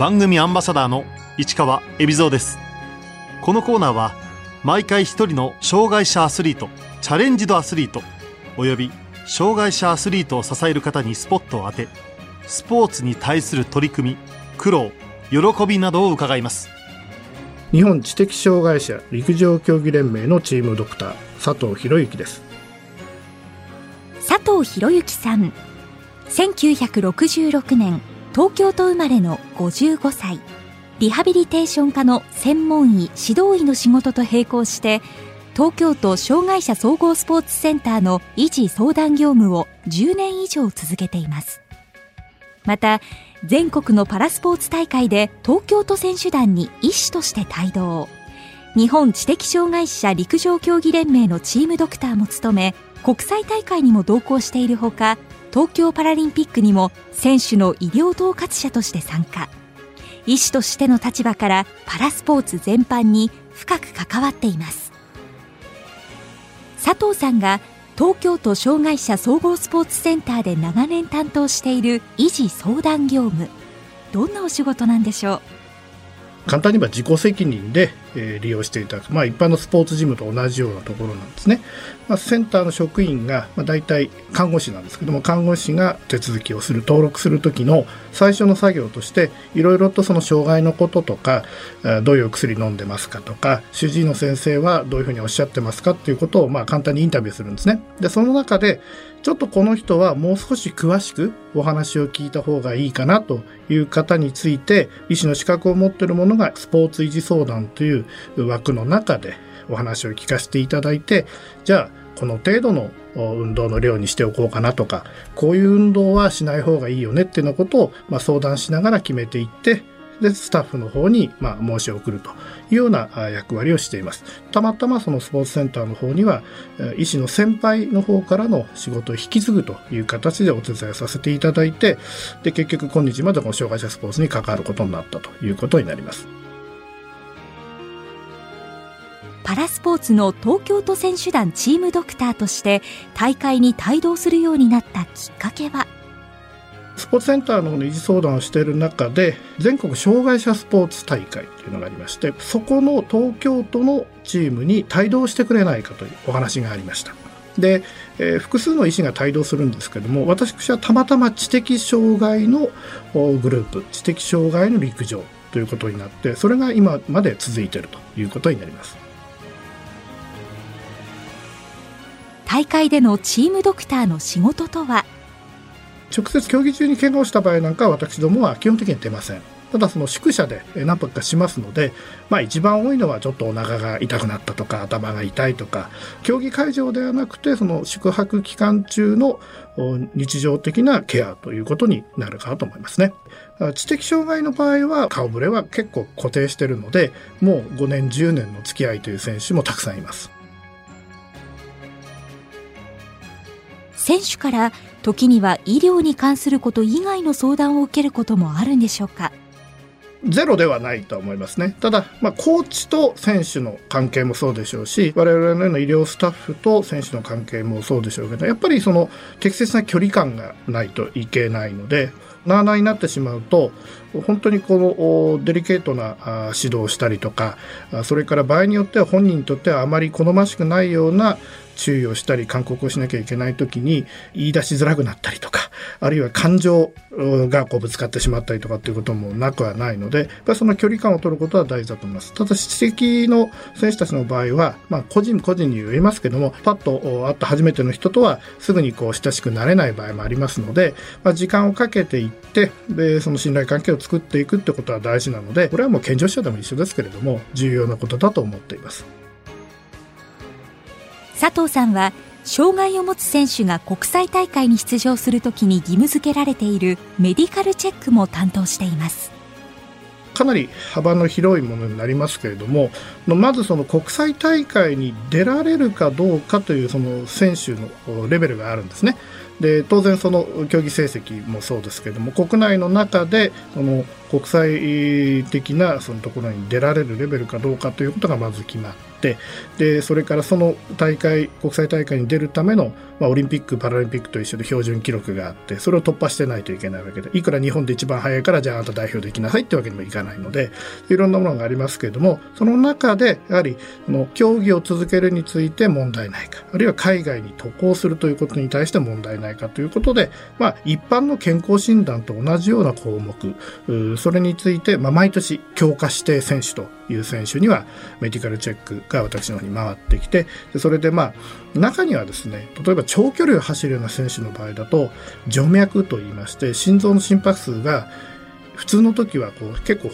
番組アンバサダーの市川恵比蔵です。このコーナーは毎回一人の障害者アスリートチャレンジドアスリートおよび障害者アスリートを支える方にスポットを当てスポーツに対する取り組み苦労喜びなどを伺います。日本知的障害者陸上競技連盟のチームドクター佐藤博之です。佐藤博之さん1966年東京都生まれの55歳リハビリテーション科の専門医指導医の仕事と並行して東京都障害者総合スポーツセンターの維持相談業務を10年以上続けています。また全国のパラスポーツ大会で東京都選手団に医師として帯同。日本知的障害者陸上競技連盟のチームドクターも務め国際大会にも同行しているほか東京パラリンピックにも選手の医療統括者として参加。医師としての立場からパラスポーツ全般に深く関わっています。佐藤さんが東京都障害者総合スポーツセンターで長年担当している維持相談業務。どんなお仕事なんでしょう？簡単に言えば自己責任で、えー、利用していただく、まあ、一般のスポーツジムと同じようなところなんですね。まあ、センターの職員が、まあ、大体看護師なんですけども看護師が手続きをする登録する時の最初の作業としていろいろとその障害のこととかどういう薬飲んでますかとか主治医の先生はどういうふうにおっしゃってますかっていうことを、まあ、簡単にインタビューするんですね。でその中でちょっとこの人はもう少し詳しくお話を聞いた方がいいかなという方について医師の資格を持っているものがスポーツ維持相談という枠の中でお話を聞かせていただいてじゃあこの程度の運動の量にしておこうかなとかこういう運動はしない方がいいよねっていうようなことを、相談しながら決めていってで、スタッフの方に、まあ、申し送るというような役割をしています。たまたまそのスポーツセンターの方には、医師の先輩の方からの仕事を引き継ぐという形でお手伝いさせていただいて、で、結局今日までこの障害者スポーツに関わることになったということになります。パラスポーツの東京都選手団チームドクターとして大会に帯同するようになったきっかけは？スポーツセンターの維持相談をしている中で全国障害者スポーツ大会というのがありましてそこの東京都のチームに帯同してくれないかというお話がありました。で、えー、複数の医師が帯同するんですけども私はたまたま知的障害のグループ知的障害の陸上ということになってそれが今まで続いているということになります大会でのチームドクターの仕事とは？直接競技中に怪我をした場合なんかは私どもは基本的に出ません。ただその宿舎で何泊かしますので、まあ一番多いのはちょっとお腹が痛くなったとか頭が痛いとか、競技会場ではなくてその宿泊期間中の日常的なケアということになるかと思いますね。知的障害の場合は顔ぶれは結構固定してるので、もう5年10年の付き合いという選手もたくさんいます。選手から時には医療に関すること以外の相談を受けることもあるんでしょうか？ゼロではないと思いますね。ただ、まあ、コーチと選手の関係もそうでしょうし、我々のような医療スタッフと選手の関係もそうでしょうけど、やっぱりその適切な距離感がないといけないので、なあなあになってしまうと、本当にこのデリケートな指導をしたりとか、それから場合によっては本人にとってはあまり好ましくないような注意をしたり勧告をしなきゃいけない時に言い出しづらくなったりとかあるいは感情がこうぶつかってしまったりとかっていうこともなくはないのでやっぱその距離感を取ることは大事だと思います。ただ指摘の選手たちの場合は、まあ、個人個人に言いますけどもパッと会った初めての人とはすぐにこう親しくなれない場合もありますので、まあ、時間をかけていってでその信頼関係を作っていくってことは大事なのでこれはもう健常者でも一緒ですけれども重要なことだと思っています。佐藤さんは障害を持つ選手が国際大会に出場するときに義務付けられているメディカルチェックも担当していますかなり幅の広いものになりますけれどもまずその国際大会に出られるかどうかというその選手のレベルがあるんですね。で当然その競技成績もそうですけども国内の中でその国際的なそのところに出られるレベルかどうかということがまず決まってでそれからその大会国際大会に出るための、まあ、オリンピック・パラリンピックと一緒で標準記録があってそれを突破してないといけないわけでいくら日本で一番早いからじゃああなた代表できなさいってわけにもいかないのでいろんなものがありますけれどもその中でやはりの競技を続けるについて問題ないかあるいは海外に渡航するということに対して問題ないかということで、まあ、一般の健康診断と同じような項目それについて、まあ、毎年強化指定選手という選手にはメディカルチェックが私の方に回ってきてでそれでまあ中にはですね例えば長距離を走るような選手の場合だと徐脈といいまして心臓の心拍数が普通の時はこう結構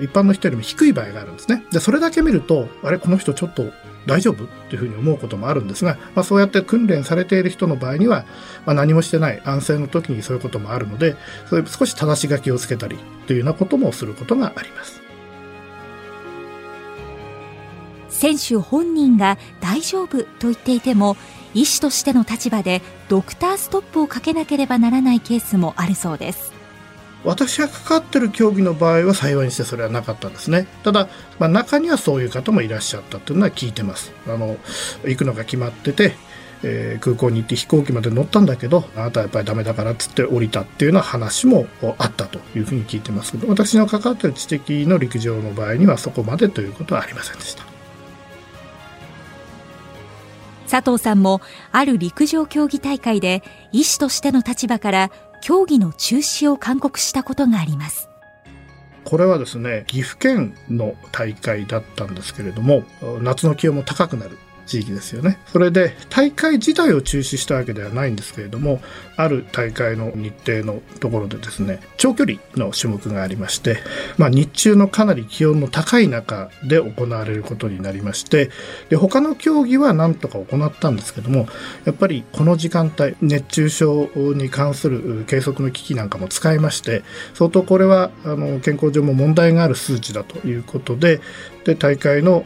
一般の人よりも低い場合があるんですね。で、それだけ見ると、あれ、この人ちょっと大丈夫？っていうふうに思うこともあるんですが、まあ、そうやって訓練されている人の場合には、まあ、何もしてない安静の時にそういうこともあるので、それ少し正し書きをつけたりというようなこともすることがあります。選手本人が大丈夫と言っていても医師としての立場でドクターストップをかけなければならないケースもあるそうです私が関わってる競技の場合は幸いにしてそれはなかったんですね。ただ、まあ、中にはそういう方もいらっしゃったというのは聞いてます。あの行くのが決まっててえー、空港に行って飛行機まで乗ったんだけどあなたはやっぱりダメだからっつって降りたっていうような話もあったというふうに聞いてますけど私の関わってる知的の陸上の場合にはそこまでということはありませんでした。佐藤さんもある陸上競技大会で医師としての立場から競技の中止を勧告したことがありますこれはですね岐阜県の大会だったんですけれども夏の気温も高くなる地域ですよね。それで大会自体を中止したわけではないんですけれども、ある大会の日程のところでですね、長距離の種目がありまして、まあ日中のかなり気温の高い中で行われることになりまして、で、他の競技は何とか行ったんですけども、やっぱりこの時間帯、熱中症に関する計測の機器なんかも使いまして、相当これはあの健康上も問題がある数値だということで、で大会の、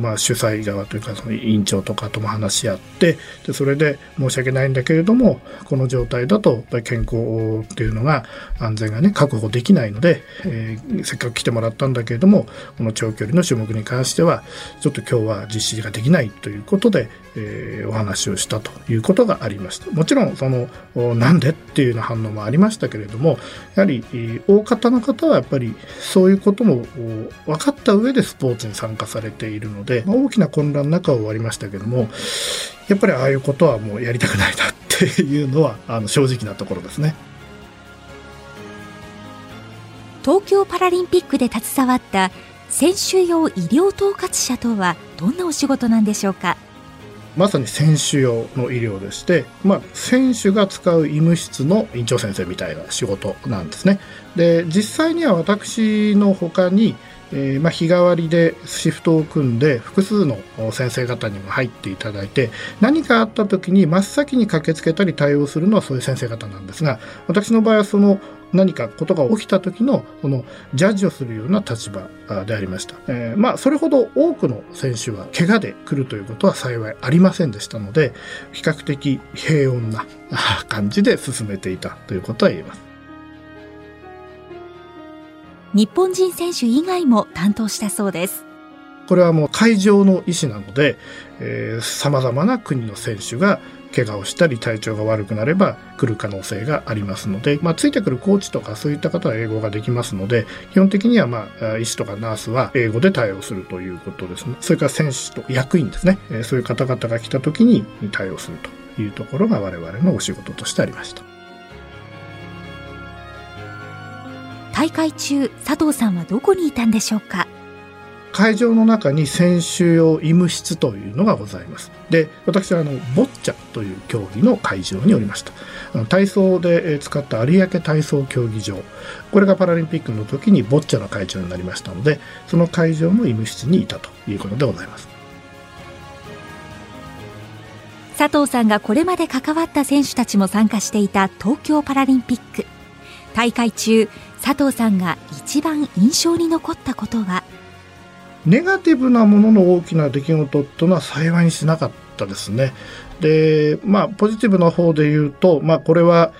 まあ、主催側というかその委員長とかとも話し合ってでそれで申し訳ないんだけれどもこの状状態だとやっぱり健康っていうのが安全がね確保できないので、えー、せっかく来てもらったんだけれどもこの長距離の種目に関してはちょっと今日は実施ができないということで、えー、お話をしたということがありました。もちろんそのなんでっていうような反応もありましたけれどもやはり大方の方はやっぱりそういうことも分かった上でスポーツに参加されているので、まあ、大きな混乱の中は終わりましたけどもやっぱりああいうことはもうやりたくないなっていうのはあの正直なところですね。東京パラリンピックで携わった選手用医療統括者とはどんなお仕事なんでしょうか？まさに選手用の医療でして、まあ、選手が使う医務室の院長先生みたいな仕事なんですね。で、実際には私の他に、えー、まあ、日替わりでシフトを組んで複数の先生方にも入っていただいて何かあった時に真っ先に駆けつけたり対応するのはそういう先生方なんですが私の場合はその何かことが起きた時のそのジャッジをするような立場でありました。えー、まあそれほど多くの選手は怪我で来るということは幸いありませんでしたので比較的平穏な感じで進めていたということは言えます。日本人選手以外も担当したそうです。これはもう会場の意思なので、えー、様々な国の選手が怪我をしたり体調が悪くなれば来る可能性がありますので、まあ、ついてくるコーチとかそういった方は英語ができますので、基本的にはまあ、医師とかナースは英語で対応するということですね。それから選手と役員ですね。そういう方々が来た時に対応するというところが我々のお仕事としてありました。大会中佐藤さんはどこにいたんでしょうか？会場の中に選手用医務室というのがございます。で、私はあの、ボッチャという競技の会場におりました。あの体操で使った有明体操競技場。これがパラリンピックの時にボッチャの会場になりましたので、その会場の医務室にいたということでございます。佐藤さんがこれまで関わった選手たちも参加していた東京パラリンピック。大会中、佐藤さんが一番印象に残ったことは？ネガティブなものの大きな出来事というのは幸いにしなかったですね。で、まあ、ポジティブな方で言うと、まあ、これは、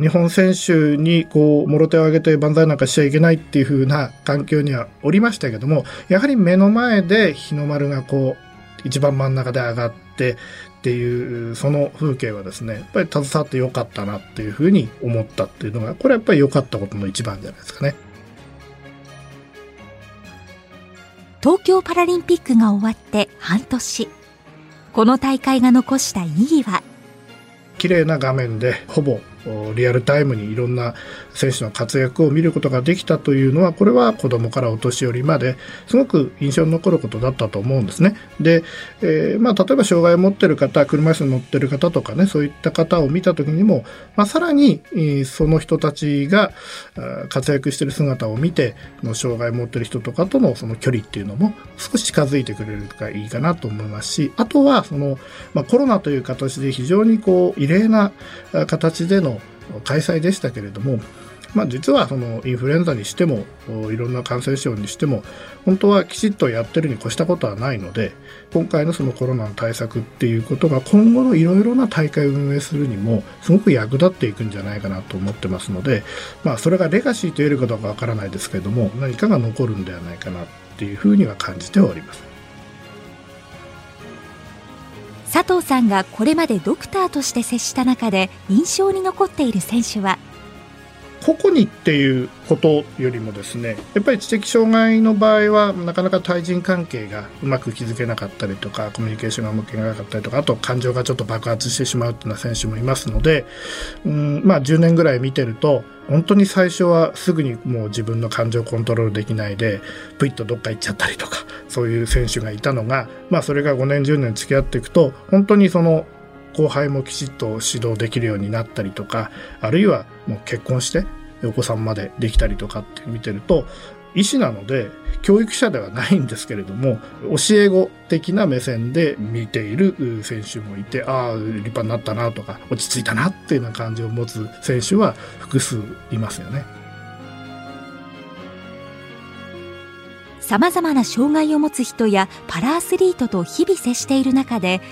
日本選手にこう、もろ手を挙げて万歳なんかしちゃいけないっていう風な環境にはおりましたけども、やはり目の前で日の丸がこう、一番真ん中で上がって、っていうその風景はですねやっぱり携わってよかったなっていうふうに思ったっていうのがこれやっぱり良かったことの一番じゃないですかね。東京パラリンピックが終わって半年この大会が残した意義は？綺麗な画面でほぼリアルタイムにいろんな選手の活躍を見ることができたというのはこれは子供からお年寄りまですごく印象に残ることだったと思うんですね。で、えー、まあ、例えば障害を持ってる方車椅子に乗ってる方とかねそういった方を見た時にも、まあ、さらにその人たちが活躍してる姿を見て障害を持ってる人とかとのその距離っていうのも少し近づいてくれるといいかなと思いますしあとはその、まあ、コロナという形で非常にこう異例な形での開催でしたけれども、まあ、実はそのインフルエンザにしてもいろんな感染症にしても本当はきちっとやってるに越したことはないので今回のそのコロナの対策っていうことが今後のいろいろな大会を運営するにもすごく役立っていくんじゃないかなと思ってますので、まあ、それがレガシーと言えるかどうかわからないですけれども何かが残るんではないかなっていうふうには感じております。佐藤さんがこれまでドクターとして接した中で印象に残っている選手は個々にっていうことよりもですねやっぱり知的障害の場合はなかなか対人関係がうまく築けなかったりとかコミュニケーションがうまくいかなかったりとかあと感情がちょっと爆発してしまうっていうような選手もいますので、うんまあ、10年ぐらい見てると本当に最初はすぐにもう自分の感情をコントロールできないでプイッとどっか行っちゃったりとかそういう選手がいたのが、まあ、それが5年10年付き合っていくと本当にその後輩もきちっと指導できるようになったりとかあるいはもう結婚してお子さんまでできたりとかって見てると医師なので教育者ではないんですけれども教え子的な目線で見ている選手もいてああ立派になったなとか落ち着いたなっていうような感じを持つ選手は複数いますよね。さまざまな障害を持つ人やパラアスリートと日々接している中で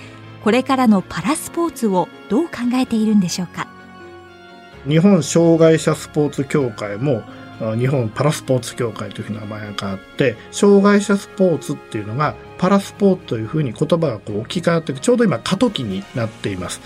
これからのパラスポーツをどう考えているんでしょうか？日本障害者スポーツ協会も日本パラスポーツ協会という名前が変わって、障害者スポーツっていうのがパラスポーツというふうに言葉がこう置き換わってちょうど今過渡期になっています。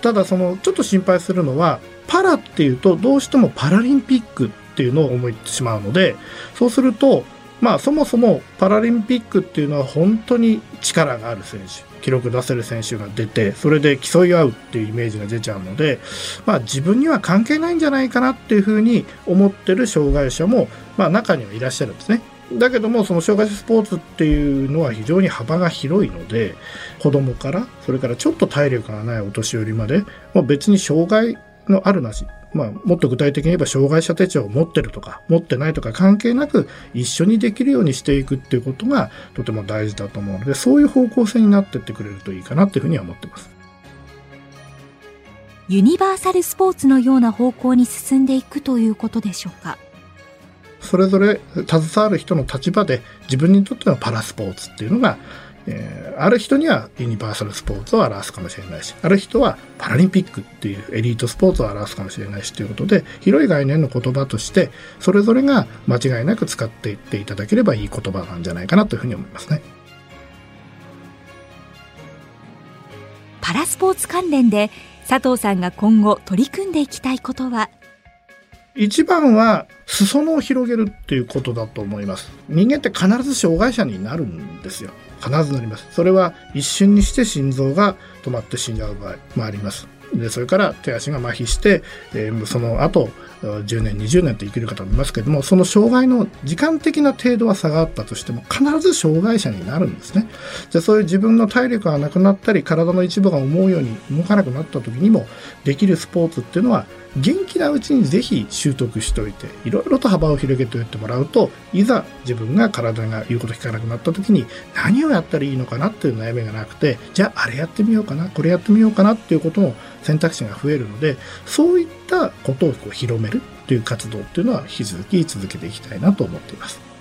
ただそのちょっと心配するのは、パラっていうとどうしてもパラリンピックっていうのを思ってしまうので、そうすると、まあそもそもパラリンピックっていうのは本当に力がある選手。記録出せる選手が出てそれで競い合うっていうイメージが出ちゃうので、まあ、自分には関係ないんじゃないかなっていうふうに思ってる障害者も、まあ、中にはいらっしゃるんですね。だけどもその障害者スポーツっていうのは非常に幅が広いので子供からそれからちょっと体力がないお年寄りまで、まあ、別に障害のあるなしまあ、もっと具体的に言えば障害者手帳を持ってるとか持ってないとか関係なく一緒にできるようにしていくっていうことがとても大事だと思うのでそういう方向性になってってくれるといいかなっていうふうには思ってます。ユニバーサルスポーツのような方向に進んでいくということでしょうか？それぞれ携わる人の立場で自分にとってのパラスポーツっていうのがえー、ある人にはユニバーサルスポーツを表すかもしれないし、ある人はパラリンピックっていうエリートスポーツを表すかもしれないしということで、広い概念の言葉として、それぞれが間違いなく使っていっていただければいい言葉なんじゃないかなというふうに思いますね。パラスポーツ関連で佐藤さんが今後取り組んでいきたいことは？一番は裾野を広げるっていうことだと思います。人間って必ず障害者になるんですよ。必ずなります。それは一瞬にして心臓が止まって死んじゃう場合もあります。で、それから手足が麻痺して、えー、その後、10年、20年と生きる方もいますけれども、その障害の時間的な程度は差があったとしても、必ず障害者になるんですね。じゃそういう自分の体力がなくなったり、体の一部が思うように動かなくなった時にも、できるスポーツっていうのは、元気なうちにぜひ習得しておいて、いろいろと幅を広げておいてもらうと、いざ自分が体が言うこと聞かなくなった時に何をやったらいいのかなっていう悩みがなくて、じゃああれやってみようかな、これやってみようかなっていうことも選択肢が増えるので、そういったことをこう広めるという活動っていうのは引き続き続けていきたいなと思っています。